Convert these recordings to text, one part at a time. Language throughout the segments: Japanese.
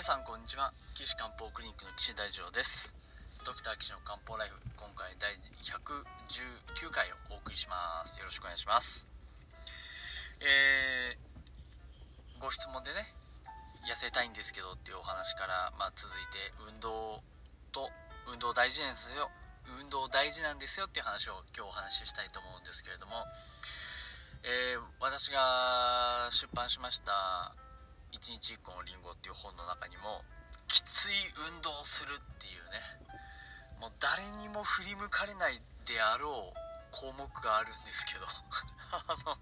皆さんこんにちは。岸漢方クリニックの岸大二郎です。ドクター岸の漢方ライフ今回第119回をお送りします。よろしくお願いします。えー、ご質問でね痩せたいんですけどっていうお話から、まあ、続いて運動と運動大事なんですよ。運動大事なんですよっていう話を今日お話ししたいと思うんですけれども、えー、私が出版しました「1日1個のりんご」っていう本の中にもきつい運動をするっていうね。もう誰にも振り向かれないであろう項目があるんですけど。あの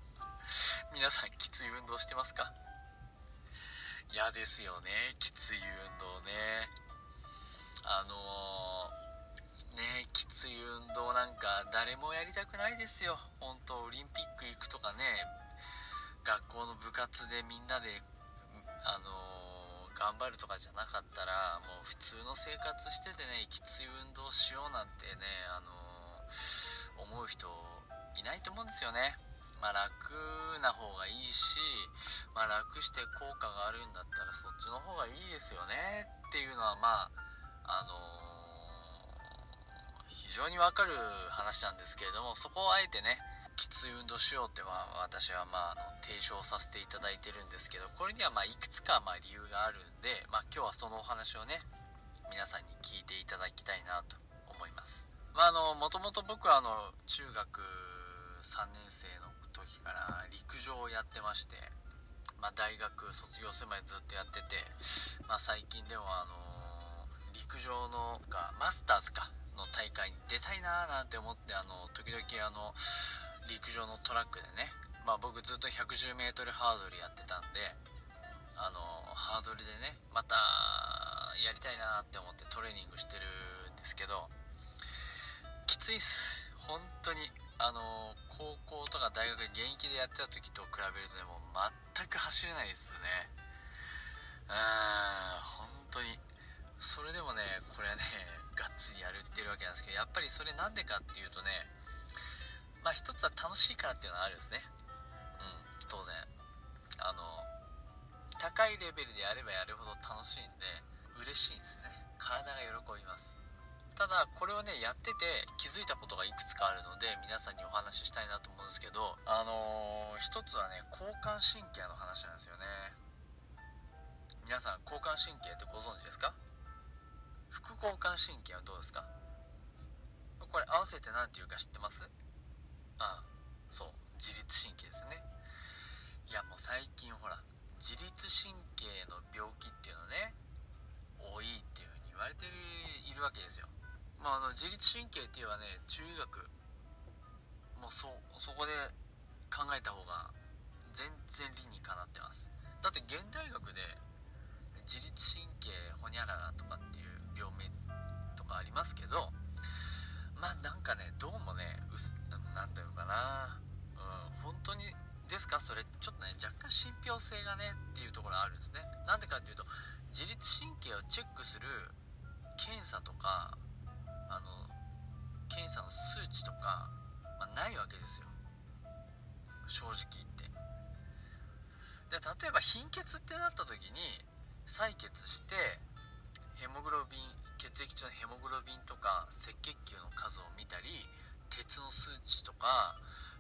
皆さんきつい運動してますか？嫌ですよね。きつい運動ね。あのー、ねきつい運動なんか誰もやりたくないですよ。本当オリンピック行くとかね学校の部活でみんなであのー、頑張るとかじゃなかったらもう普通の生活しててねきつい運動しようなんてねあのー、思う人いないと思うんですよね。まあ、楽な方がいいし、まあ、楽して効果があるんだったらそっちの方がいいですよねっていうのはまああのー、非常にわかる話なんですけれどもそこをあえてねきつい運動しようっては私はまああの提唱させていただいてるんですけどこれにはまいくつかま理由があるんで、まあ、今日はそのお話をね皆さんに聞いていただきたいなと思います。まあのもともと僕はあの中学3年生の時から陸上をやってまして、まあ、大学卒業するまでずっとやってて、まあ、最近でもあの、陸上のがマスターズかの大会に出たいなーなんて思ってあの時々あの陸上のトラックでね、まあ、僕ずっと 110m ハードルやってたんであのハードルでねまたやりたいなって思ってトレーニングしてるんですけどきついっす。本当に。あの高校とか大学現役でやってた時と比べるとねもう全く走れないですよね。うん本当に。それでもねこれはねがっつりやるってるわけなんですけどやっぱりそれなんでかっていうとねまあ一つは楽しいからっていうのはあるんですね。うん当然。あの高いレベルでやればやるほど楽しいんで嬉しいんですね。体が喜びます。ただこれをねやってて気づいたことがいくつかあるので皆さんにお話ししたいなと思うんですけどあのー、一つはね交感神経の話なんですよね。皆さん交感神経ってご存知ですか？副交感神経はどうですか？これ合わせて何て言うか知ってます？あそう自律神経ですね。いやもう最近ほら自律神経の病気っていうのね多いっていう風に言われているわけですよ。まあ、あの自律神経っていうのはね中医学もうそそこで考えた方が全然理にかなってます。だって現代学で自律神経ほにゃららとかっていう病名とかありますけどそれちょっとね若干信憑性がねっていうところあるんですね。なんでかっていうと自律神経をチェックする検査とかあの検査の数値とか、まあ、ないわけですよ。正直言って。で例えば貧血ってなった時に採血してヘモグロビン血液中のヘモグロビンとか赤血球の数を見たり鉄の数値とか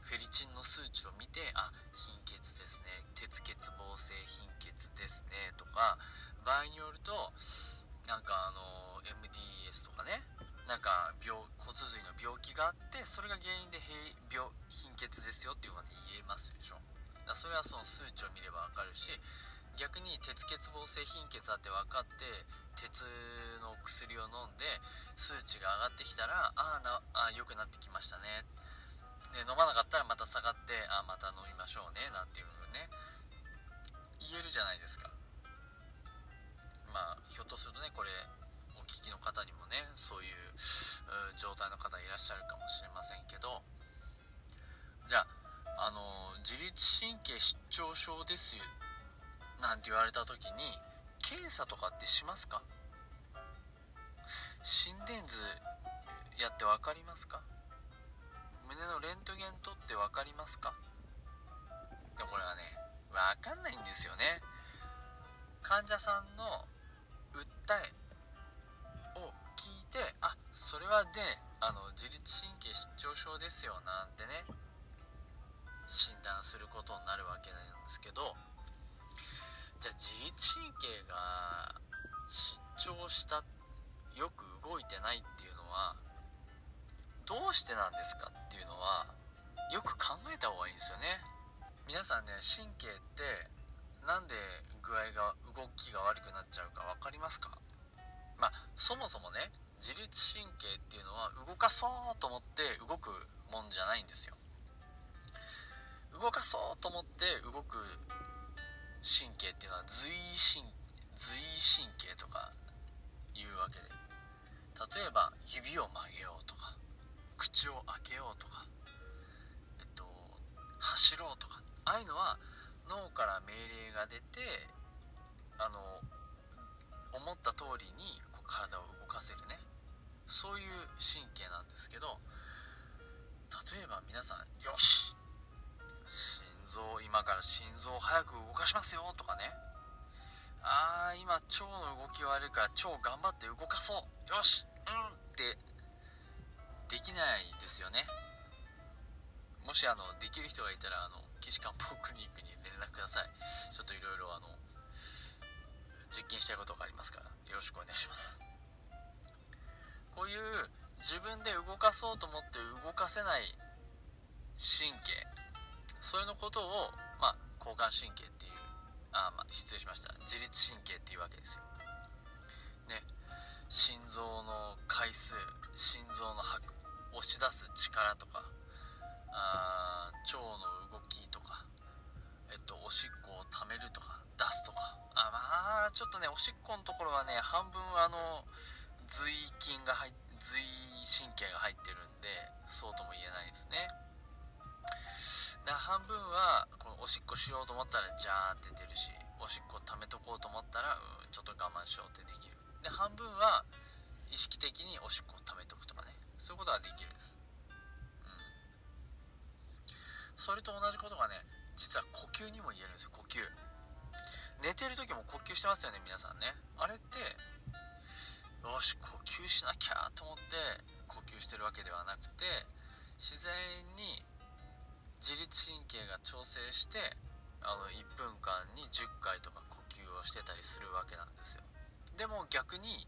フェリチンの数値を見てあ貧血ですね。鉄欠乏性貧血ですねとか場合によるとなんかあの MDS とかね。なんか病骨髄の病気があってそれが原因で病貧血ですよっていうことに言えますでしょ。だそれはその数値を見れば分かるし逆に鉄欠乏性貧血だって分かって鉄の薬を飲んで数値が上がってきたらあなあ良くなってきましたね。で飲まなかったらまた下がってあまた飲みましょうねなんていうのね。言えるじゃないですか。まあひょっとするとねこれお聞きの方にもねそういう状態の方いらっしゃるかもしれませんけど。じゃああの自律神経失調症ですよなんて言われた時に検査とかってしますか？心電図やって分かりますか？胸のレントゲン取って分かりますか？でもこれはね分かんないんですよね。患者さんの訴えを聞いてあそれはねあの自律神経失調症ですよなんてね診断することになるわけなんですけどじゃあ自律神経が失調したよく動いてないっていうのはどうしてなんですかっていうのはよく考えた方がいいんですよね。皆さんね神経ってなんで具合が動きが悪くなっちゃうか分かりますか？まあそもそもね自律神経っていうのは動かそうと思って動くもんじゃないんですよ。動かそうと思って動く神経っていうのは随神随神経とかいうわけで。例えば指を曲げようとか。ようとかえっと走ろうとかああいうのは脳から命令が出てあの思った通りにこう体を動かせるね。そういう神経なんですけど例えば皆さん「よし心臓今から心臓を早く動かしますよ」とかね「あー今腸の動き悪いから腸頑張って動かそう。よしうん」ってできないですよね。もしあのできる人がいたらあの岸漢方クリニックに連絡ください。ちょっといろいろあの実験したいことがありますから。よろしくお願いします。こういう自分で動かそうと思って動かせない神経。それのことを、まあ、交感神経っていうあ、まあ、失礼しました。自律神経っていうわけですよ。ね。心臓の回数心臓の拍押し出す力とかあ腸の動きとかえっとおしっこを溜めるとか出すとか。あまあちょっとねおしっこのところはね半分あの髄筋が入髄神経が入ってるんでそうとも言えないですね。で半分はこのおしっこしようと思ったらジャーって出るしおしっこ溜めとこうと思ったらうんちょっと我慢しようってできる。で半分は意識的におしっこを溜めとく。そういうことができるんです。うん。それと同じことがね実は呼吸にも言えるんですよ。呼吸。寝てる時も呼吸してますよね皆さんね。あれってよし呼吸しなきゃと思って呼吸してるわけではなくて自然に自律神経が調整してあの1分間に10回とか呼吸をしてたりするわけなんですよ。でも逆に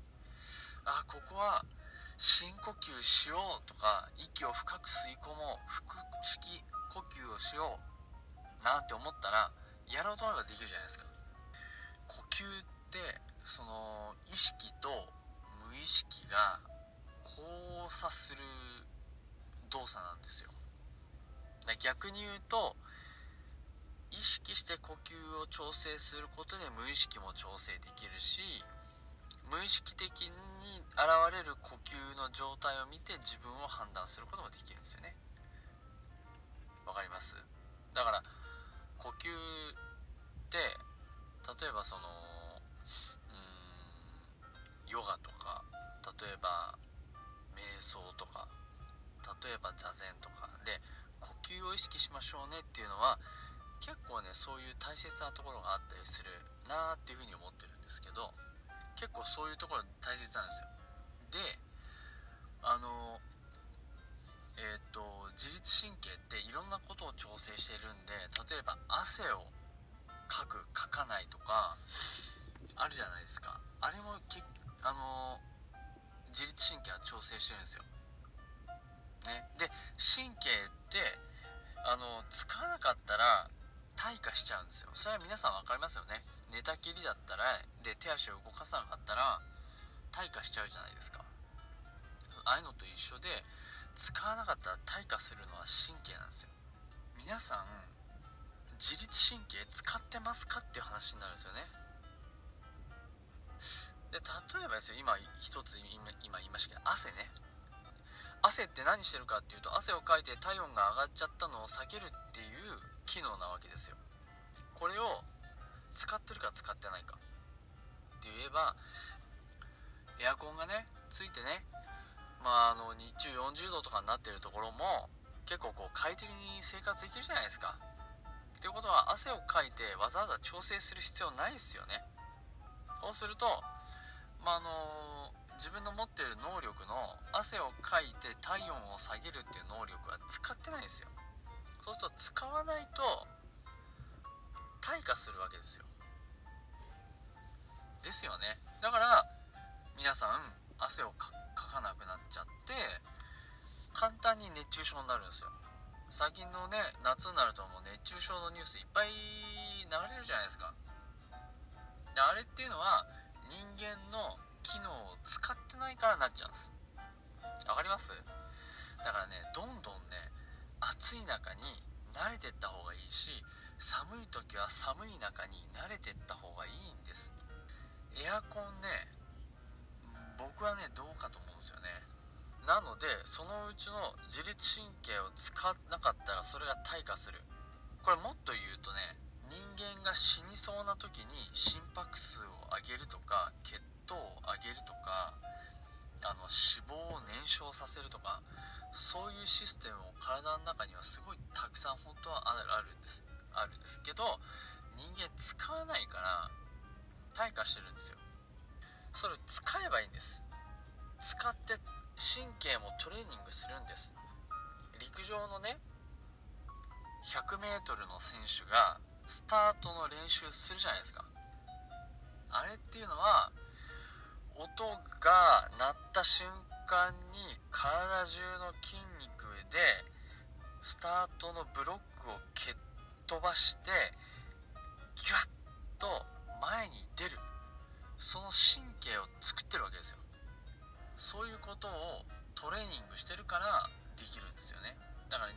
あここは深呼吸しようとか息を深く吸い込もう腹式呼吸をしようなんて思ったらやろうと思えばできるじゃないですか。呼吸ってその意識と無意識が交差する動作なんですよ。逆に言うと意識して呼吸を調整することで無意識も調整できるし無意識的に現れる呼吸の状態を見て自分を判断することもできるんですよね。わかります？だから呼吸って例えばそのうんヨガとか例えば瞑想とか例えば座禅とか。で呼吸を意識しましょうねっていうのは結構ねそういう大切なところがあったりするなーっていうふうに思ってるんですけど結構そういうところ大切なんですよ。であのえっ、と自律神経っていろんなことを調整してるんで例えば汗をかくかかないとかあるじゃないですか。あれもけあの自律神経は調整してるんですよ。ね。で神経ってあの使わなかったら退化しちゃうんですよ。それは皆さん分かりますよね。寝たきりだったらで手足を動かさなかったら退化しちゃうじゃないですか。ああいうのと一緒で使わなかったら退化するのは神経なんですよ。皆さん自律神経使ってますかっていう話になるんですよね。で例えばですよ今一つ今今言いましたけど汗ね。汗って何してるかっていうと汗をかいて体温が上がっちゃったのを避けるっていう機能なわけですよ。これを使ってるか使ってないか。って言えばエアコンがねついてねまああの日中40度とかになってるところも結構こう快適に生活できるじゃないですか。っていうことは汗をかいてわざわざ調整する必要ないですよね。そうするとまあ、あの自分の持ってる能力の汗をかいて体温を下げるっていう能力は使ってないんですよ。そうすると使わないと退化するわけですよ。ですよね。だから皆さん汗をかかなくなっちゃって簡単に熱中症になるんですよ。最近のね夏になるともう熱中症のニュースいっぱい流れるじゃないですか。であれっていうのは人間の機能を使ってないからなっちゃうんです。わかります？だからねどんどんね暑い中に慣れてった方がいいし寒い時は寒い中に慣れてった方がいいんです。エアコンね僕はねどうかと思うんですよね。なのでそのうちの自律神経を使わなかったらそれが退化する。これもっと言うとね人間が死にそうな時に心拍数を上げるとか血糖を上げるとかあの脂肪を燃焼させるとかそういうシステムも体の中にはすごいたくさん本当はあるんです。あるんですけど人間使わないから退化してるんですよ。それを使えばいいんです。使って神経もトレーニングするんです。陸上のね 100m の選手がスタートの練習するじゃないですか。あれっていうのは音が鳴った瞬間に体中の筋肉でスタートのブロックを蹴って飛ばしてギュッと前に出る。その神経を作ってるわけですよ。そういうことをトレーニングしてるからできるんですよね。だから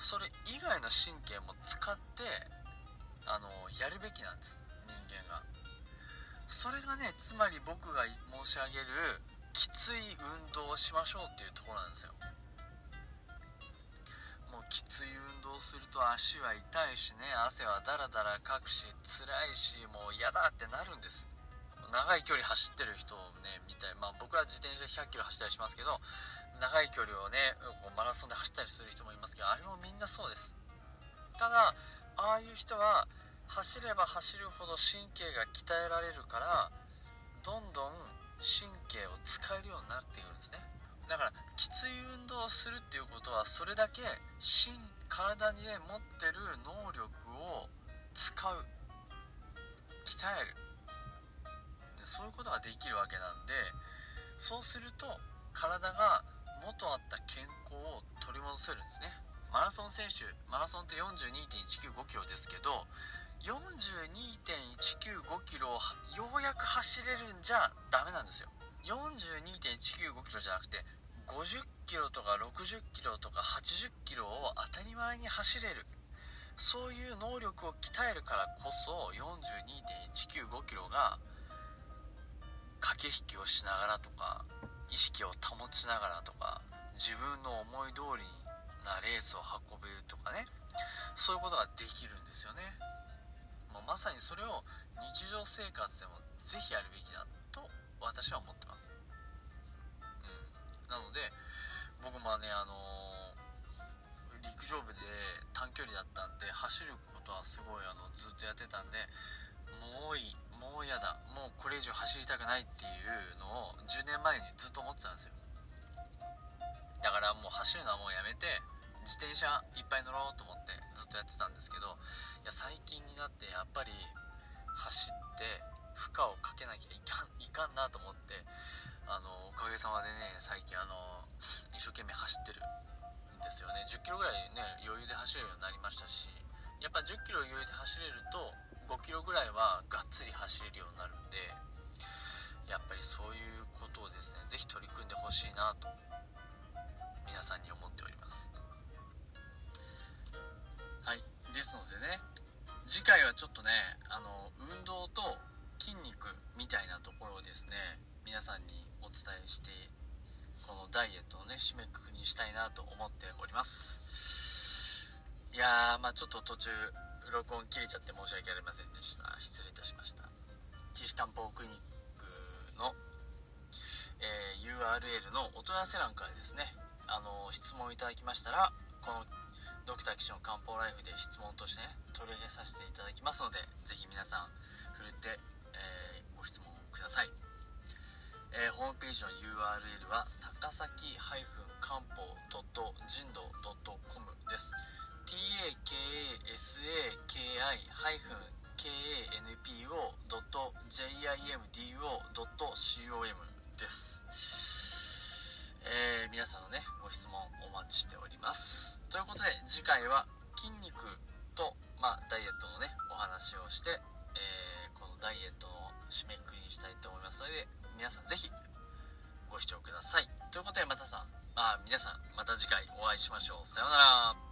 それ以外の神経も使ってあのやるべきなんです。人間が。それがねつまり僕が申し上げるきつい運動をしましょうっていうところなんですよ。きつい運動すると足は痛いしね。汗はダラダラかくし辛いしもう嫌だってなるんです。長い距離走ってる人をね見たい。まあ僕は自転車100キロ走ったりしますけど長い距離をねこうマラソンで走ったりする人もいますけどあれもみんなそうです。ただああいう人は走れば走るほど神経が鍛えられるからどんどん神経を使えるようになっているんですね。だからきつい運動をするっていうことはそれだけ体にね持ってる能力を使う。鍛える。でそういうことができるわけなんでそうすると体が元あった健康を取り戻せるんですね。マラソン選手マラソンって42.195キロですけど42.195キロをようやく走れるんじゃダメなんですよ。42.195キロじゃなくて50キロとか60キロとか80キロを当たり前に走れる。そういう能力を鍛えるからこそ42.195キロが駆け引きをしながらとか意識を保ちながらとか自分の思い通りなレースを運べるとかね。そういうことができるんですよね。もうまさにそれを日常生活でもぜひやるべきだと私は思ってます、なので僕もねあの、陸上部で短距離だったんで走ることはすごいあのずっとやってたんでもういいもう嫌だもうこれ以上走りたくないっていうのを10年前にずっと思ってたんですよ。だからもう走るのはもうやめて自転車いっぱい乗ろうと思ってずっとやってたんですけどいや最近になってやっぱり走って負荷をかけなきゃいかんいかんなと思ってあのおかげさまでね最近あの一生懸命走ってるんですよね。1 0キロぐらいね余裕で走れるようになりましたしやっぱ1 0キロ余裕で走れると5キロぐらいはがっつり走れるようになるんでやっぱりそういうことをですね是非取り組んでほしいなと皆さんに思っております。はい。ですのでね次回はちょっとねみたいなところをですね皆さんにお伝えしてこのダイエットのね締めくくりにしたいなと思っております。いやーまあちょっと途中録音切れちゃって申し訳ありませんでした。失礼いたしました。岸漢方クリニックの、えー、URL のお問い合わせ欄からですねあの質問いただきましたらこのドクター岸の漢方ライフで質問としてね、取り上げさせていただきますので、ぜひ皆さん、ふるって、えー、ご質問ください。えーホームページの URL は高崎漢方人道 .com です。Takasaki-kanpo.jimdo.com です、えー皆さんのねご質問お待ちしております。ということで次回は筋肉と、まあ、ダイエットのねお話をして、ダイエットの締めくくりにしたいと思いますので皆さんぜひご視聴ください。ということでまたさん。あ皆さんまた次回お会いしましょう。さようなら。